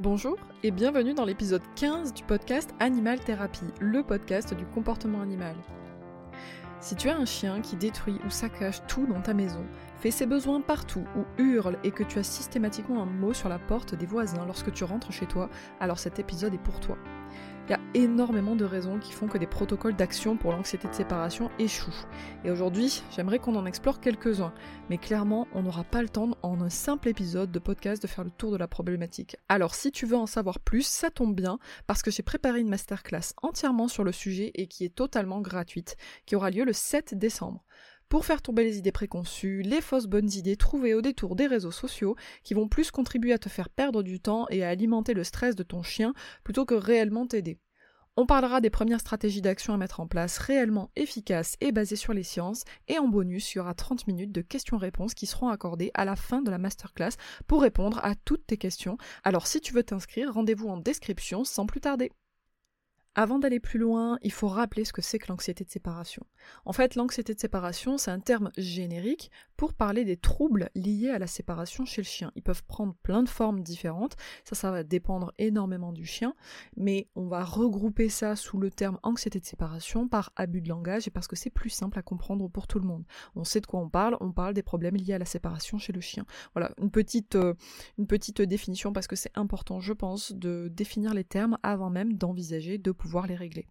Bonjour et bienvenue dans l'épisode 15 du podcast Animal Thérapie, le podcast du comportement animal. Si tu as un chien qui détruit ou saccage tout dans ta maison, fait ses besoins partout ou hurle et que tu as systématiquement un mot sur la porte des voisins lorsque tu rentres chez toi, alors cet épisode est pour toi. Il y a énormément de raisons qui font que des protocoles d'action pour l'anxiété de séparation échouent. Et aujourd'hui, j'aimerais qu'on en explore quelques-uns. Mais clairement, on n'aura pas le temps en un simple épisode de podcast de faire le tour de la problématique. Alors si tu veux en savoir plus, ça tombe bien, parce que j'ai préparé une masterclass entièrement sur le sujet et qui est totalement gratuite, qui aura lieu le 7 décembre pour faire tomber les idées préconçues, les fausses bonnes idées trouvées au détour des réseaux sociaux, qui vont plus contribuer à te faire perdre du temps et à alimenter le stress de ton chien plutôt que réellement t'aider. On parlera des premières stratégies d'action à mettre en place réellement efficaces et basées sur les sciences, et en bonus, il y aura 30 minutes de questions-réponses qui seront accordées à la fin de la masterclass pour répondre à toutes tes questions. Alors si tu veux t'inscrire, rendez-vous en description sans plus tarder. Avant d'aller plus loin, il faut rappeler ce que c'est que l'anxiété de séparation. En fait, l'anxiété de séparation, c'est un terme générique pour parler des troubles liés à la séparation chez le chien. Ils peuvent prendre plein de formes différentes, ça, ça va dépendre énormément du chien, mais on va regrouper ça sous le terme anxiété de séparation par abus de langage et parce que c'est plus simple à comprendre pour tout le monde. On sait de quoi on parle, on parle des problèmes liés à la séparation chez le chien. Voilà, une petite, euh, une petite définition parce que c'est important, je pense, de définir les termes avant même d'envisager de pouvoir les régler.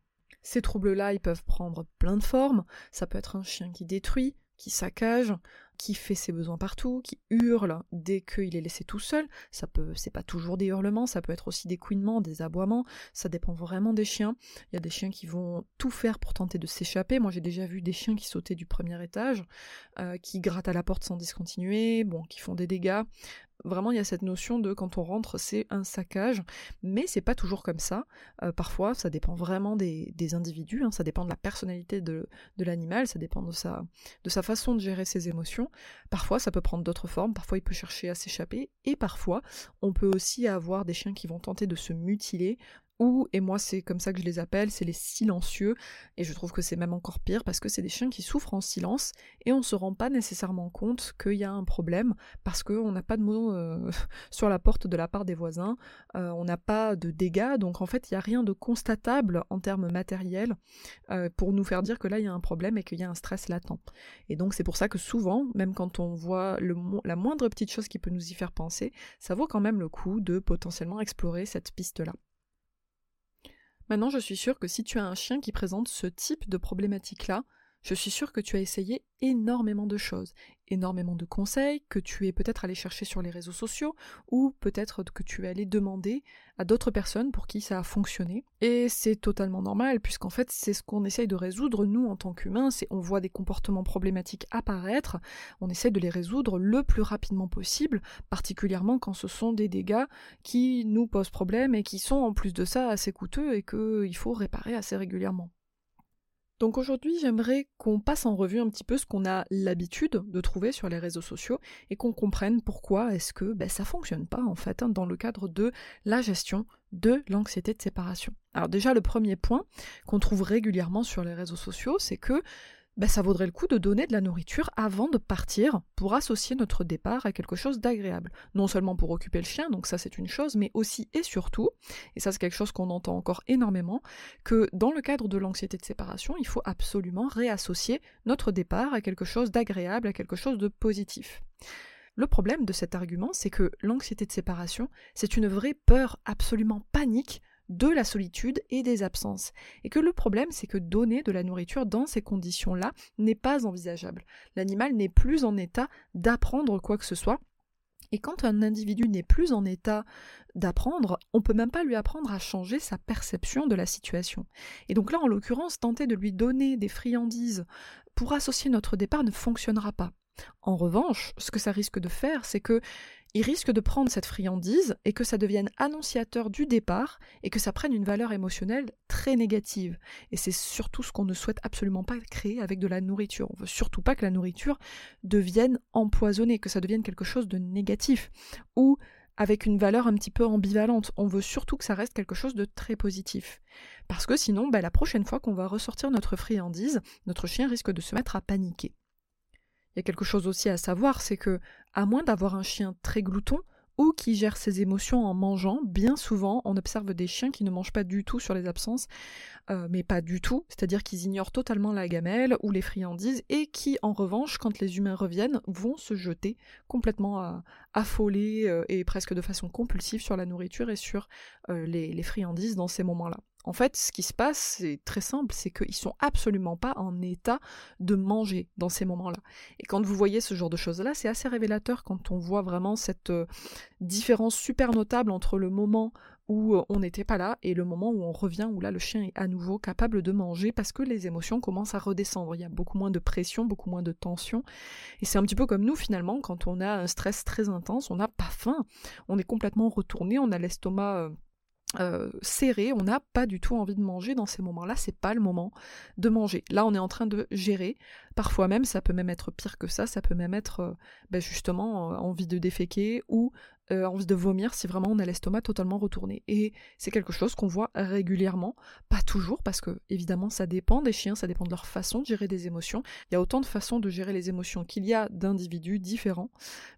Ces troubles-là, ils peuvent prendre plein de formes. Ça peut être un chien qui détruit, qui saccage, qui fait ses besoins partout, qui hurle dès qu'il est laissé tout seul. Ça peut, c'est pas toujours des hurlements, ça peut être aussi des couinements, des aboiements. Ça dépend vraiment des chiens. Il y a des chiens qui vont tout faire pour tenter de s'échapper. Moi, j'ai déjà vu des chiens qui sautaient du premier étage, euh, qui grattent à la porte sans discontinuer, bon, qui font des dégâts vraiment il y a cette notion de quand on rentre c'est un saccage, mais c'est pas toujours comme ça. Euh, parfois ça dépend vraiment des, individus, hein. ça dépend de la personnalité de, l'animal, ça dépend de sa, de sa façon de gérer ses émotions. Parfois ça peut prendre d'autres formes, parfois il peut chercher à s'échapper, et parfois on peut aussi avoir des chiens qui vont tenter de se mutiler ou, et moi c'est comme ça que je les appelle, c'est les silencieux, et je trouve que c'est même encore pire parce que c'est des chiens qui souffrent en silence et on se rend pas nécessairement compte qu'il y a un problème parce qu'on n'a pas de mots euh, sur la porte de la part des voisins, euh, on n'a pas de dégâts, donc en fait il n'y a rien de constatable en termes matériels euh, pour nous faire dire que là il y a un problème et qu'il y a un stress latent. Et donc c'est pour ça que souvent, même quand on voit la moindre petite chose qui peut nous y faire penser, ça vaut quand même le coup de potentiellement explorer cette piste-là. Maintenant, je suis sûre que si tu as un chien qui présente ce type de problématique-là, je suis sûre que tu as essayé énormément de choses, énormément de conseils que tu es peut-être allé chercher sur les réseaux sociaux ou peut-être que tu es allé demander à d'autres personnes pour qui ça a fonctionné. Et c'est totalement normal puisqu'en fait c'est ce qu'on essaye de résoudre nous en tant qu'humains, c'est on voit des comportements problématiques apparaître, on essaie de les résoudre le plus rapidement possible, particulièrement quand ce sont des dégâts qui nous posent problème et qui sont en plus de ça assez coûteux et qu'il faut réparer assez régulièrement. Donc aujourd'hui, j'aimerais qu'on passe en revue un petit peu ce qu'on a l'habitude de trouver sur les réseaux sociaux et qu'on comprenne pourquoi est-ce que ben, ça fonctionne pas en fait hein, dans le cadre de la gestion de l'anxiété de séparation. Alors déjà, le premier point qu'on trouve régulièrement sur les réseaux sociaux, c'est que ben, ça vaudrait le coup de donner de la nourriture avant de partir pour associer notre départ à quelque chose d'agréable. Non seulement pour occuper le chien, donc ça c'est une chose, mais aussi et surtout, et ça c'est quelque chose qu'on entend encore énormément, que dans le cadre de l'anxiété de séparation, il faut absolument réassocier notre départ à quelque chose d'agréable, à quelque chose de positif. Le problème de cet argument, c'est que l'anxiété de séparation, c'est une vraie peur absolument panique de la solitude et des absences. Et que le problème, c'est que donner de la nourriture dans ces conditions-là n'est pas envisageable. L'animal n'est plus en état d'apprendre quoi que ce soit. Et quand un individu n'est plus en état d'apprendre, on peut même pas lui apprendre à changer sa perception de la situation. Et donc là, en l'occurrence, tenter de lui donner des friandises pour associer notre départ ne fonctionnera pas. En revanche, ce que ça risque de faire, c'est que il risque de prendre cette friandise et que ça devienne annonciateur du départ et que ça prenne une valeur émotionnelle très négative. Et c'est surtout ce qu'on ne souhaite absolument pas créer avec de la nourriture. On veut surtout pas que la nourriture devienne empoisonnée, que ça devienne quelque chose de négatif ou avec une valeur un petit peu ambivalente. On veut surtout que ça reste quelque chose de très positif. Parce que sinon, bah, la prochaine fois qu'on va ressortir notre friandise, notre chien risque de se mettre à paniquer. Il y a quelque chose aussi à savoir, c'est que, à moins d'avoir un chien très glouton, ou qui gère ses émotions en mangeant. Bien souvent, on observe des chiens qui ne mangent pas du tout sur les absences, euh, mais pas du tout, c'est-à-dire qu'ils ignorent totalement la gamelle ou les friandises et qui, en revanche, quand les humains reviennent, vont se jeter complètement euh, affolés euh, et presque de façon compulsive sur la nourriture et sur les friandises dans ces moments-là. En fait, ce qui se passe, c'est très simple, c'est qu'ils sont absolument pas en état de manger dans ces moments-là. Et quand vous voyez ce genre de choses-là, c'est assez révélateur quand on voit vraiment cette euh, différence super notable entre le moment où euh, on n'était pas là et le moment où on revient, où là le chien est à nouveau capable de manger parce que les émotions commencent à redescendre. Il y a beaucoup moins de pression, beaucoup moins de tension. Et c'est un petit peu comme nous finalement, quand on a un stress très intense, on n'a pas faim, on est complètement retourné, on a l'estomac euh, serré, on n'a pas du tout envie de manger dans ces moments-là, c'est pas le moment de manger. Là, on est en train de gérer. Parfois même, ça peut même être pire que ça, ça peut même être euh, ben justement euh, envie de déféquer ou euh, envie de vomir si vraiment on a l'estomac totalement retourné. Et c'est quelque chose qu'on voit régulièrement, pas toujours, parce que évidemment ça dépend des chiens, ça dépend de leur façon de gérer des émotions. Il y a autant de façons de gérer les émotions qu'il y a d'individus différents,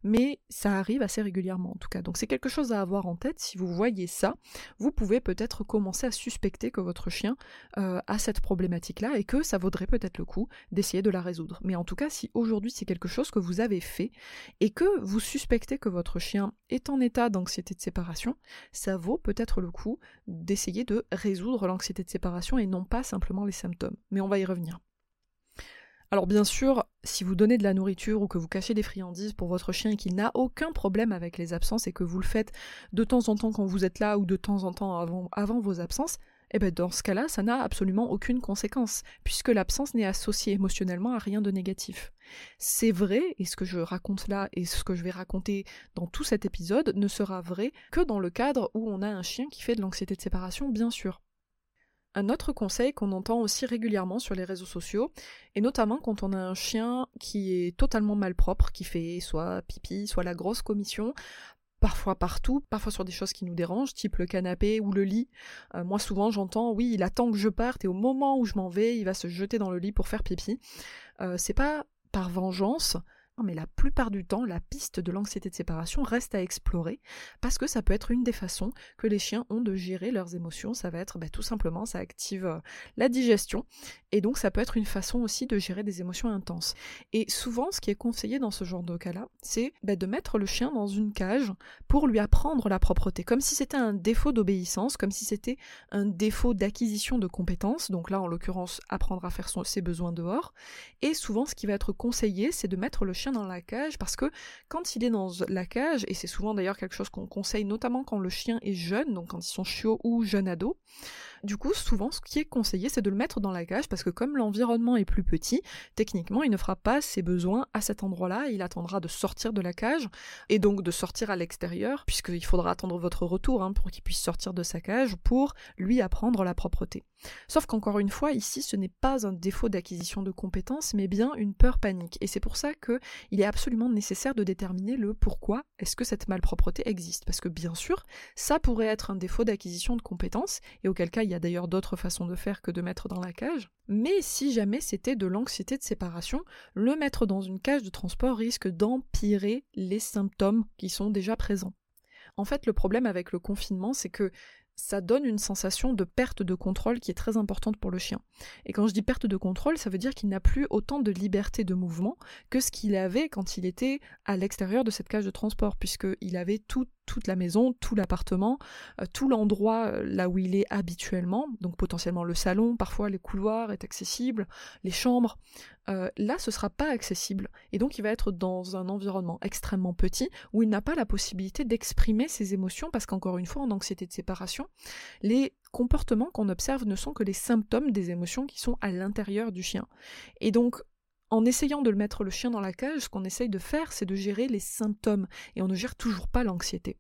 mais ça arrive assez régulièrement en tout cas. Donc c'est quelque chose à avoir en tête. Si vous voyez ça, vous pouvez peut-être commencer à suspecter que votre chien a cette problématique-là et que ça vaudrait peut-être le coup d'essayer de la Mais en tout cas, si aujourd'hui c'est quelque chose que vous avez fait et que vous suspectez que votre chien est en état d'anxiété de séparation, ça vaut peut-être le coup d'essayer de résoudre l'anxiété de séparation et non pas simplement les symptômes. Mais on va y revenir. Alors bien sûr, si vous donnez de la nourriture ou que vous cachez des friandises pour votre chien et qu'il n'a aucun problème avec les absences et que vous le faites de temps en temps quand vous êtes là ou de temps en temps avant vos absences, eh bien dans ce cas-là, ça n'a absolument aucune conséquence, puisque l'absence n'est associée émotionnellement à rien de négatif. C'est vrai, et ce que je raconte là et ce que je vais raconter dans tout cet épisode ne sera vrai que dans le cadre où on a un chien qui fait de l'anxiété de séparation, bien sûr. Un autre conseil qu'on entend aussi régulièrement sur les réseaux sociaux, et notamment quand on a un chien qui est totalement malpropre, qui fait soit pipi, soit la grosse commission, parfois partout, parfois sur des choses qui nous dérangent, type le canapé ou le lit. Euh, moi souvent j'entends oui il attend que je parte et au moment où je m'en vais il va se jeter dans le lit pour faire pipi. Euh, c'est pas par vengeance, mais la plupart du temps, la piste de l'anxiété de séparation reste à explorer parce que ça peut être une des façons que les chiens ont de gérer leurs émotions. Ça va être bah, tout simplement, ça active euh, la digestion et donc ça peut être une façon aussi de gérer des émotions intenses. Et souvent, ce qui est conseillé dans ce genre de cas-là, c'est bah, de mettre le chien dans une cage pour lui apprendre la propreté, comme si c'était un défaut d'obéissance, comme si c'était un défaut d'acquisition de compétences. Donc là, en l'occurrence, apprendre à faire ses besoins dehors. Et souvent, ce qui va être conseillé, c'est de mettre le chien dans la cage parce que quand il est dans la cage, et c'est souvent d'ailleurs quelque chose qu'on conseille notamment quand le chien est jeune, donc quand ils sont chiots ou jeunes ados, du coup, souvent, ce qui est conseillé, c'est de le mettre dans la cage parce que comme l'environnement est plus petit, techniquement, il ne fera pas ses besoins à cet endroit-là. Il attendra de sortir de la cage et donc de sortir à l'extérieur, puisqu'il faudra attendre votre retour hein, pour qu'il puisse sortir de sa cage pour lui apprendre la propreté. Sauf qu'encore une fois, ici, ce n'est pas un défaut d'acquisition de compétences, mais bien une peur panique. Et c'est pour ça qu'il est absolument nécessaire de déterminer le pourquoi est-ce que cette malpropreté existe. Parce que bien sûr, ça pourrait être un défaut d'acquisition de compétences, et auquel cas il y a d'ailleurs d'autres façons de faire que de mettre dans la cage. Mais si jamais c'était de l'anxiété de séparation, le mettre dans une cage de transport risque d'empirer les symptômes qui sont déjà présents. En fait, le problème avec le confinement, c'est que ça donne une sensation de perte de contrôle qui est très importante pour le chien. Et quand je dis perte de contrôle, ça veut dire qu'il n'a plus autant de liberté de mouvement que ce qu'il avait quand il était à l'extérieur de cette cage de transport, puisqu'il avait tout toute la maison, tout l'appartement, euh, tout l'endroit euh, là où il est habituellement, donc potentiellement le salon, parfois les couloirs est accessible, les chambres. Euh, là, ce sera pas accessible. Et donc, il va être dans un environnement extrêmement petit où il n'a pas la possibilité d'exprimer ses émotions parce qu'encore une fois, en anxiété de séparation, les comportements qu'on observe ne sont que les symptômes des émotions qui sont à l'intérieur du chien. Et donc, en essayant de le mettre le chien dans la cage, ce qu'on essaye de faire, c'est de gérer les symptômes, et on ne gère toujours pas l'anxiété.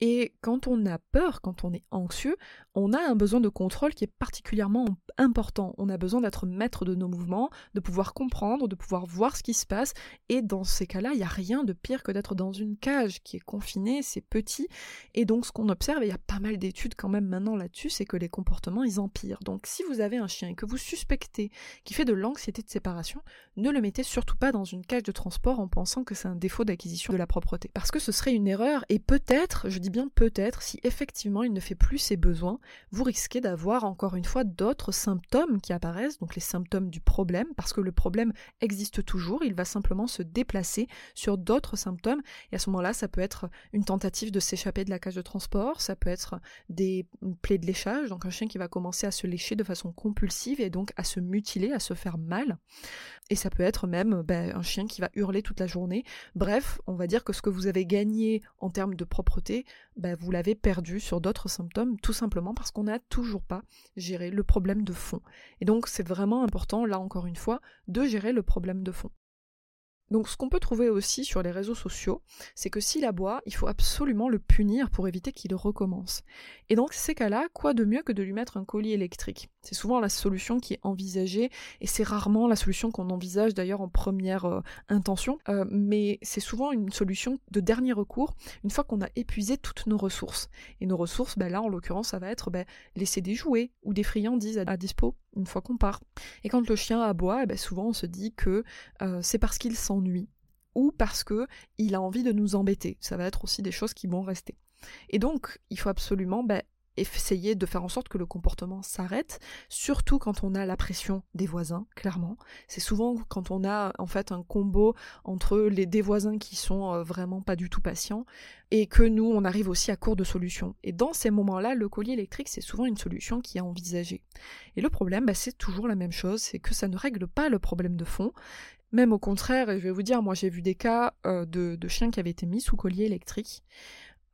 Et quand on a peur, quand on est anxieux, on a un besoin de contrôle qui est particulièrement important. On a besoin d'être maître de nos mouvements, de pouvoir comprendre, de pouvoir voir ce qui se passe. Et dans ces cas-là, il n'y a rien de pire que d'être dans une cage qui est confinée, c'est petit. Et donc ce qu'on observe, et il y a pas mal d'études quand même maintenant là-dessus, c'est que les comportements, ils empirent. Donc si vous avez un chien que vous suspectez qu'il fait de l'anxiété de séparation, ne le mettez surtout pas dans une cage de transport en pensant que c'est un défaut d'acquisition de la propreté. Parce que ce serait une erreur, et peut-être, je dis bien peut-être, si effectivement il ne fait plus ses besoins, vous risquez d'avoir encore une fois d'autres symptômes qui apparaissent, donc les symptômes du problème, parce que le problème existe toujours, il va simplement se déplacer sur d'autres symptômes, et à ce moment-là, ça peut être une tentative de s'échapper de la cage de transport, ça peut être des plaies de léchage, donc un chien qui va commencer à se lécher de façon compulsive et donc à se mutiler, à se faire mal, et ça peut être même ben, un chien qui va hurler toute la journée. Bref, on va dire que ce que vous avez gagné en termes de propreté, ben, vous l'avez perdu sur d'autres symptômes, tout simplement parce qu'on n'a toujours pas géré le problème de fond. Et donc c'est vraiment important, là encore une fois, de gérer le problème de fond. Donc ce qu'on peut trouver aussi sur les réseaux sociaux, c'est que s'il aboie, il faut absolument le punir pour éviter qu'il recommence. Et donc ces cas-là, quoi de mieux que de lui mettre un collier électrique? C'est souvent la solution qui est envisagée, et c'est rarement la solution qu'on envisage d'ailleurs en première euh, intention, euh, mais c'est souvent une solution de dernier recours, une fois qu'on a épuisé toutes nos ressources. Et nos ressources, ben là en l'occurrence, ça va être ben, laisser des jouets ou des friandises à, dispo une fois qu'on part. Et quand le chien aboie, eh ben souvent on se dit que euh, c'est parce qu'il sent nuit ou parce que il a envie de nous embêter. Ça va être aussi des choses qui vont rester. Et donc, il faut absolument ben, essayer de faire en sorte que le comportement s'arrête, surtout quand on a la pression des voisins, clairement. C'est souvent quand on a en fait un combo entre les des voisins qui sont euh, vraiment pas du tout patients et que nous on arrive aussi à court de solutions. Et dans ces moments-là, le collier électrique c'est souvent une solution qui est envisagée. Et le problème, bah, c'est toujours la même chose, c'est que ça ne règle pas le problème de fond. Même au contraire, et je vais vous dire, moi j'ai vu des cas euh, de, de chiens qui avaient été mis sous collier électrique.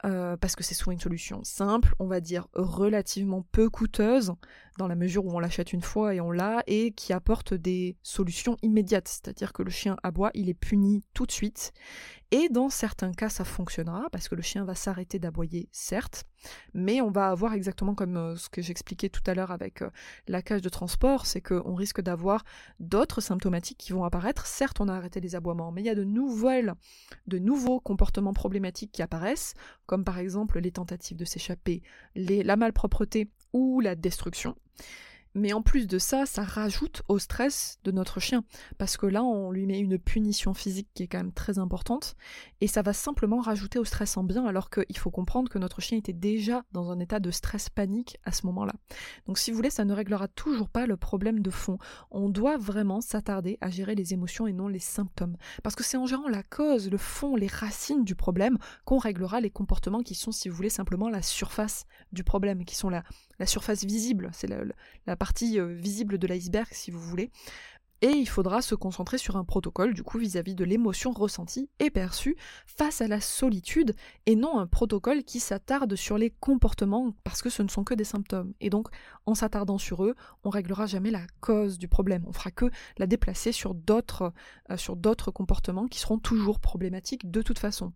Euh, parce que c'est souvent une solution simple, on va dire relativement peu coûteuse, dans la mesure où on l'achète une fois et on l'a, et qui apporte des solutions immédiates, c'est-à-dire que le chien aboie, il est puni tout de suite, et dans certains cas ça fonctionnera, parce que le chien va s'arrêter d'aboyer, certes, mais on va avoir exactement comme euh, ce que j'expliquais tout à l'heure avec euh, la cage de transport, c'est qu'on risque d'avoir d'autres symptomatiques qui vont apparaître, certes on a arrêté les aboiements, mais il y a de nouvelles, de nouveaux comportements problématiques qui apparaissent, comme par exemple les tentatives de s'échapper, la malpropreté ou la destruction. Mais en plus de ça, ça rajoute au stress de notre chien, parce que là, on lui met une punition physique qui est quand même très importante, et ça va simplement rajouter au stress en bien, alors qu'il faut comprendre que notre chien était déjà dans un état de stress panique à ce moment-là. Donc si vous voulez, ça ne réglera toujours pas le problème de fond. On doit vraiment s'attarder à gérer les émotions et non les symptômes, parce que c'est en gérant la cause, le fond, les racines du problème qu'on réglera les comportements qui sont, si vous voulez, simplement la surface du problème, qui sont la, la surface visible, c'est la, partie euh, visible de l'iceberg si vous voulez. Et il faudra se concentrer sur un protocole, du coup, vis-à-vis de l'émotion ressentie et perçue face à la solitude, et non un protocole qui s'attarde sur les comportements, parce que ce ne sont que des symptômes. Et donc, en s'attardant sur eux, on réglera jamais la cause du problème. On fera que la déplacer sur d'autres, euh, sur d'autres comportements qui seront toujours problématiques de toute façon.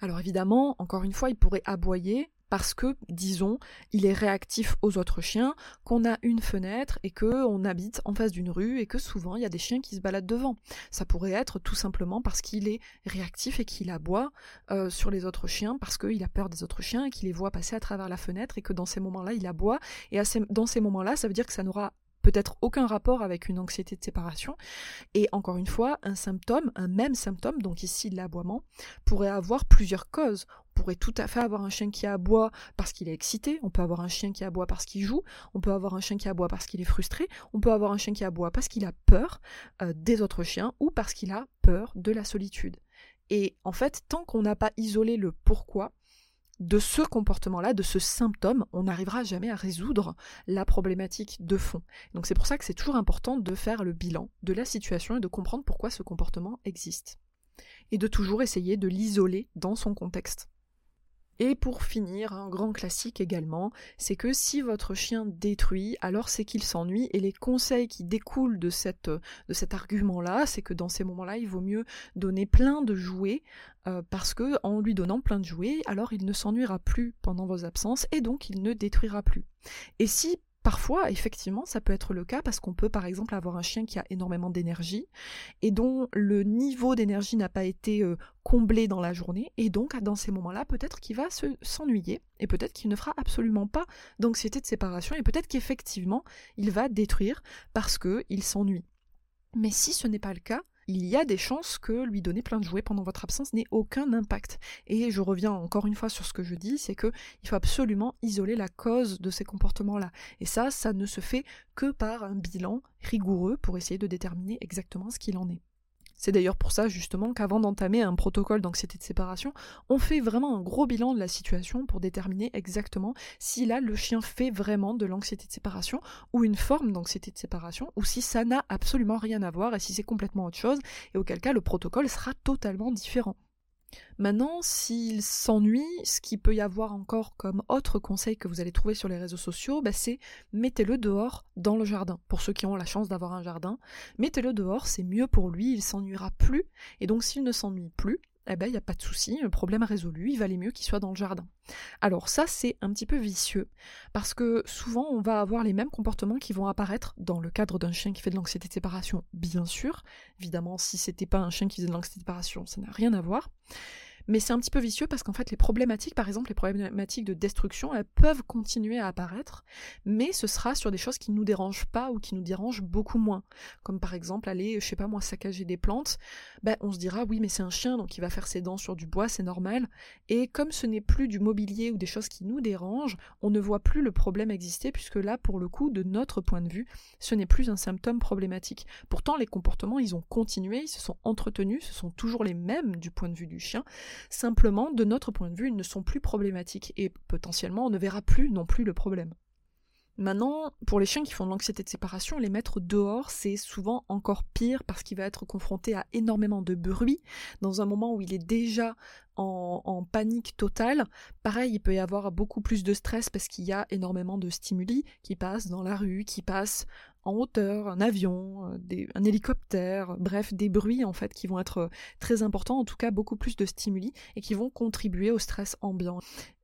Alors évidemment, encore une fois, il pourrait aboyer, parce que, disons, il est réactif aux autres chiens, qu'on a une fenêtre et que on habite en face d'une rue et que souvent il y a des chiens qui se baladent devant. Ça pourrait être tout simplement parce qu'il est réactif et qu'il aboie euh, sur les autres chiens parce qu'il a peur des autres chiens et qu'il les voit passer à travers la fenêtre et que dans ces moments-là il aboie et dans ces moments-là ça veut dire que ça n'aura peut-être aucun rapport avec une anxiété de séparation. Et encore une fois, un symptôme, un même symptôme, donc ici l'aboiement, pourrait avoir plusieurs causes. On pourrait tout à fait avoir un chien qui aboie parce qu'il est excité, on peut avoir un chien qui aboie parce qu'il joue, on peut avoir un chien qui aboie parce qu'il est frustré, on peut avoir un chien qui aboie parce qu'il a peur euh, des autres chiens ou parce qu'il a peur de la solitude. Et en fait, tant qu'on n'a pas isolé le pourquoi, de ce comportement-là, de ce symptôme, on n'arrivera jamais à résoudre la problématique de fond. Donc c'est pour ça que c'est toujours important de faire le bilan de la situation et de comprendre pourquoi ce comportement existe. Et de toujours essayer de l'isoler dans son contexte. Et pour finir, un grand classique également, c'est que si votre chien détruit, alors c'est qu'il s'ennuie et les conseils qui découlent de, cet argument-là, c'est que dans ces moments-là, il vaut mieux donner plein de jouets euh, parce que en lui donnant plein de jouets, alors il ne s'ennuiera plus pendant vos absences et donc il ne détruira plus. Et si Parfois, effectivement, ça peut être le cas parce qu'on peut par exemple avoir un chien qui a énormément d'énergie et dont le niveau d'énergie n'a pas été euh, comblé dans la journée et donc dans ces moments-là, peut-être qu'il va s'ennuyer et peut-être qu'il ne fera absolument pas d'anxiété de séparation et peut-être qu'effectivement, il va détruire parce qu'il s'ennuie. Mais si ce n'est pas le cas, il y a des chances que lui donner plein de jouets pendant votre absence n'ait aucun impact. Et je reviens encore une fois sur ce que je dis, c'est que il faut absolument isoler la cause de ces comportements-là. Et ça, ça ne se fait que par un bilan rigoureux pour essayer de déterminer exactement ce qu'il en est. C'est d'ailleurs pour ça justement qu'avant d'entamer un protocole d'anxiété de séparation, on fait vraiment un gros bilan de la situation pour déterminer exactement si là le chien fait vraiment de l'anxiété de séparation ou une forme d'anxiété de séparation ou si ça n'a absolument rien à voir et si c'est complètement autre chose et auquel cas le protocole sera totalement différent. Maintenant, s'il s'ennuie, ce qu'il peut y avoir encore comme autre conseil que vous allez trouver sur les réseaux sociaux, bah, c'est mettez-le dehors dans le jardin. Pour ceux qui ont la chance d'avoir un jardin, mettez-le dehors, c'est mieux pour lui, il s'ennuiera plus. Et donc s'il ne s'ennuie plus, eh ben, il n'y a pas de souci, le problème résolu, il valait mieux qu'il soit dans le jardin. Alors ça, c'est un petit peu vicieux, parce que souvent, on va avoir les mêmes comportements qui vont apparaître dans le cadre d'un chien qui fait de l'anxiété de séparation, bien sûr. Évidemment, si c'était pas un chien qui faisait de l'anxiété de séparation, ça n'a rien à voir. Mais c'est un petit peu vicieux parce qu'en fait, les problématiques, par exemple, les problématiques de destruction, elles peuvent continuer à apparaître, mais ce sera sur des choses qui ne nous dérangent pas ou qui nous dérangent beaucoup moins. Comme par exemple, aller, je sais pas moi, saccager des plantes, ben, on se dira, oui, mais c'est un chien, donc il va faire ses dents sur du bois, c'est normal. Et comme ce n'est plus du mobilier ou des choses qui nous dérangent, on ne voit plus le problème exister, puisque là, pour le coup, de notre point de vue, ce n'est plus un symptôme problématique. Pourtant, les comportements, ils ont continué, ils se sont entretenus, ce sont toujours les mêmes du point de vue du chien, Simplement, de notre point de vue, ils ne sont plus problématiques et potentiellement on ne verra plus non plus le problème. Maintenant, pour les chiens qui font de l'anxiété de séparation, les mettre dehors, c'est souvent encore pire parce qu'il va être confronté à énormément de bruit dans un moment où il est déjà en, panique totale. Pareil, il peut y avoir beaucoup plus de stress parce qu'il y a énormément de stimuli qui passent dans la rue, qui passent en hauteur, un avion, euh, un hélicoptère, bref, des bruits en fait qui vont être euh, très importants, en tout cas beaucoup plus de stimuli et qui vont contribuer au stress ambiant.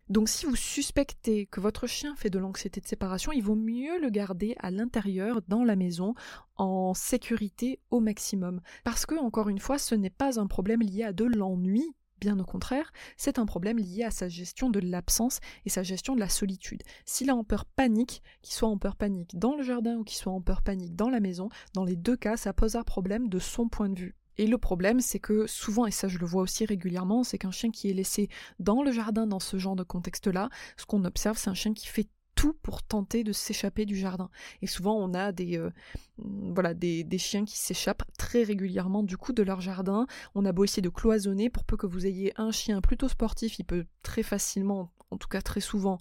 Donc si vous suspectez que votre chien fait de l'anxiété de séparation, il vaut mieux le garder à l'intérieur, dans la maison, en sécurité au maximum. Parce que, encore une fois, ce n'est pas un problème lié à de l'ennui, Bien au contraire, c'est un problème lié à sa gestion de l'absence et sa gestion de la solitude. S'il a en peur panique, qu'il soit en peur panique dans le jardin ou qu'il soit en peur panique dans la maison, dans les deux cas, ça pose un problème de son point de vue. Et le problème, c'est que souvent, et ça je le vois aussi régulièrement, c'est qu'un chien qui est laissé dans le jardin dans ce genre de contexte-là, ce qu'on observe, c'est un chien qui fait pour tenter de s'échapper du jardin. Et souvent, on a des, euh, voilà, des, des, chiens qui s'échappent très régulièrement du coup de leur jardin. On a beau essayer de cloisonner pour peu que vous ayez un chien plutôt sportif, il peut très facilement en tout cas très souvent,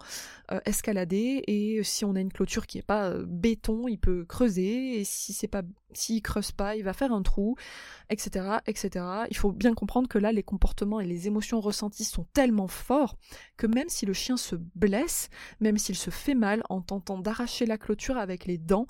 euh, escalader. Et si on a une clôture qui n'est pas euh, béton, il peut creuser. Et si c'est pas, s'il creuse pas, il va faire un trou, etc., etc. Il faut bien comprendre que là, les comportements et les émotions ressenties sont tellement forts que même si le chien se blesse, même s'il se fait mal en tentant d'arracher la clôture avec les dents,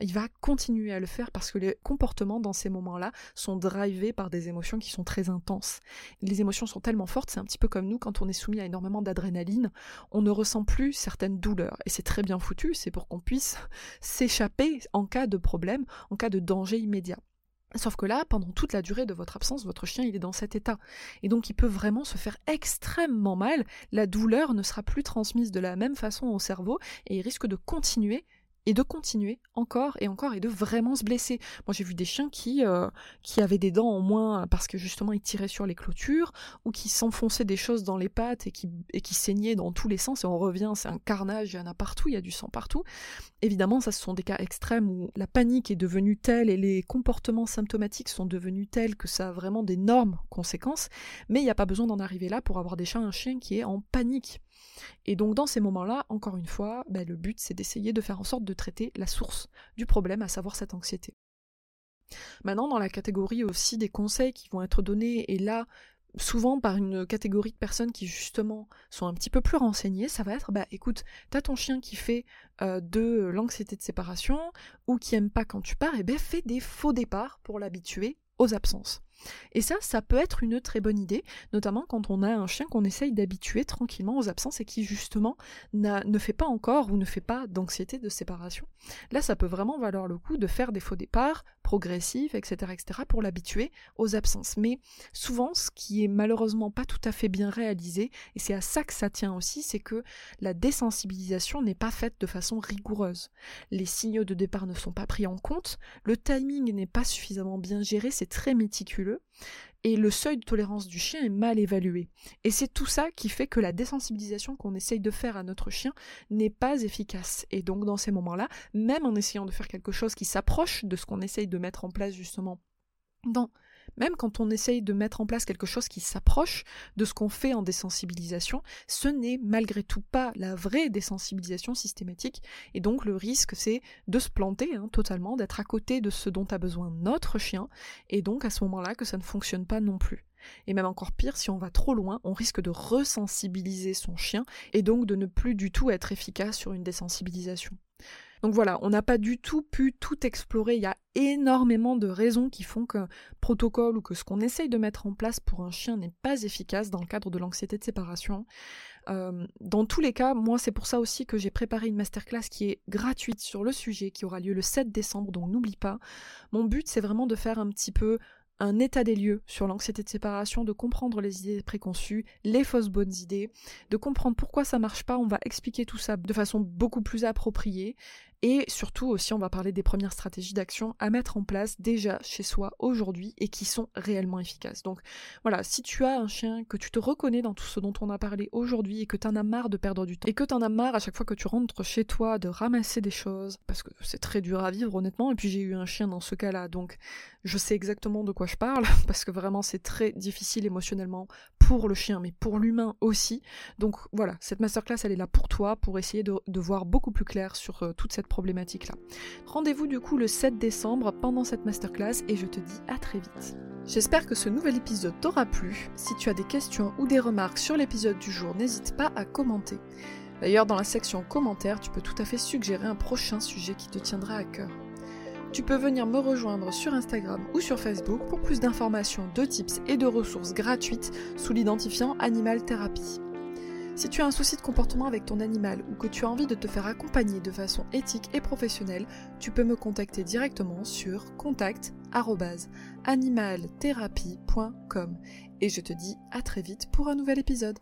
il va continuer à le faire parce que les comportements dans ces moments-là sont drivés par des émotions qui sont très intenses. Les émotions sont tellement fortes, c'est un petit peu comme nous quand on est soumis à énormément d'adrénaline, on ne ressent plus certaines douleurs. Et c'est très bien foutu, c'est pour qu'on puisse s'échapper en cas de problème, en cas de danger immédiat. Sauf que là, pendant toute la durée de votre absence, votre chien, il est dans cet état. Et donc, il peut vraiment se faire extrêmement mal. La douleur ne sera plus transmise de la même façon au cerveau et il risque de continuer et de continuer encore et encore et de vraiment se blesser. Moi j'ai vu des chiens qui, euh, qui avaient des dents en moins parce que justement ils tiraient sur les clôtures ou qui s'enfonçaient des choses dans les pattes et qui, saignaient dans tous les sens et on revient, c'est un carnage, il y en a partout, il y a du sang partout. Évidemment ça ce sont des cas extrêmes où la panique est devenue telle et les comportements symptomatiques sont devenus tels que ça a vraiment d'énormes conséquences, mais il n'y a pas besoin d'en arriver là pour avoir déjà un chien qui est en panique. Et donc dans ces moments-là, encore une fois, ben, le but c'est d'essayer de faire en sorte de traiter la source du problème, à savoir cette anxiété. Maintenant, dans la catégorie aussi des conseils qui vont être donnés, et là, souvent par une catégorie de personnes qui justement sont un petit peu plus renseignées, ça va être bah écoute, t'as ton chien qui fait euh, de l'anxiété de séparation ou qui aime pas quand tu pars, et ben fais des faux départs pour l'habituer aux absences. Et ça, ça peut être une très bonne idée, notamment quand on a un chien qu'on essaye d'habituer tranquillement aux absences et qui justement ne fait pas encore ou ne fait pas d'anxiété de séparation. Là, ça peut vraiment valoir le coup de faire des faux départs progressifs, etc., etc., pour l'habituer aux absences. Mais souvent, ce qui est malheureusement pas tout à fait bien réalisé, et c'est à ça que ça tient aussi, c'est que la désensibilisation n'est pas faite de façon rigoureuse. Les signaux de départ ne sont pas pris en compte, le timing n'est pas suffisamment bien géré, c'est très méticuleux, et le seuil de tolérance du chien est mal évalué. Et c'est tout ça qui fait que la désensibilisation qu'on essaye de faire à notre chien n'est pas efficace. Et donc dans ces moments-là, même en essayant de faire quelque chose qui s'approche de ce qu'on essaye de mettre en place justement dans même quand on essaye de mettre en place quelque chose qui s'approche de ce qu'on fait en désensibilisation, ce n'est malgré tout pas la vraie désensibilisation systématique, et donc le risque c'est de se planter hein, totalement, d'être à côté de ce dont a besoin notre chien, et donc à ce moment-là que ça ne fonctionne pas non plus. Et même encore pire, si on va trop loin, on risque de resensibiliser son chien, et donc de ne plus du tout être efficace sur une désensibilisation. Donc voilà, on n'a pas du tout pu tout explorer. Il y a énormément de raisons qui font qu'un protocole ou que ce qu'on essaye de mettre en place pour un chien n'est pas efficace dans le cadre de l'anxiété de séparation. Euh, dans tous les cas, moi c'est pour ça aussi que j'ai préparé une masterclass qui est gratuite sur le sujet, qui aura lieu le 7 décembre, donc n'oublie pas. Mon but c'est vraiment de faire un petit peu un état des lieux sur l'anxiété de séparation, de comprendre les idées préconçues, les fausses bonnes idées, de comprendre pourquoi ça marche pas, on va expliquer tout ça de façon beaucoup plus appropriée et surtout aussi, on va parler des premières stratégies d'action à mettre en place déjà chez soi aujourd'hui et qui sont réellement efficaces. Donc voilà, si tu as un chien, que tu te reconnais dans tout ce dont on a parlé aujourd'hui et que tu en as marre de perdre du temps et que tu en as marre à chaque fois que tu rentres chez toi de ramasser des choses, parce que c'est très dur à vivre honnêtement, et puis j'ai eu un chien dans ce cas-là, donc je sais exactement de quoi je parle, parce que vraiment c'est très difficile émotionnellement pour le chien, mais pour l'humain aussi. Donc voilà, cette masterclass elle est là pour toi, pour essayer de, de voir beaucoup plus clair sur euh, toute cette problématique-là. Rendez-vous du coup le 7 décembre pendant cette masterclass et je te dis à très vite. J'espère que ce nouvel épisode t'aura plu. Si tu as des questions ou des remarques sur l'épisode du jour, n'hésite pas à commenter. D'ailleurs, dans la section commentaires, tu peux tout à fait suggérer un prochain sujet qui te tiendra à cœur. Tu peux venir me rejoindre sur Instagram ou sur Facebook pour plus d'informations, de tips et de ressources gratuites sous l'identifiant Animal Therapy. Si tu as un souci de comportement avec ton animal ou que tu as envie de te faire accompagner de façon éthique et professionnelle, tu peux me contacter directement sur contact@animaltherapie.com et je te dis à très vite pour un nouvel épisode.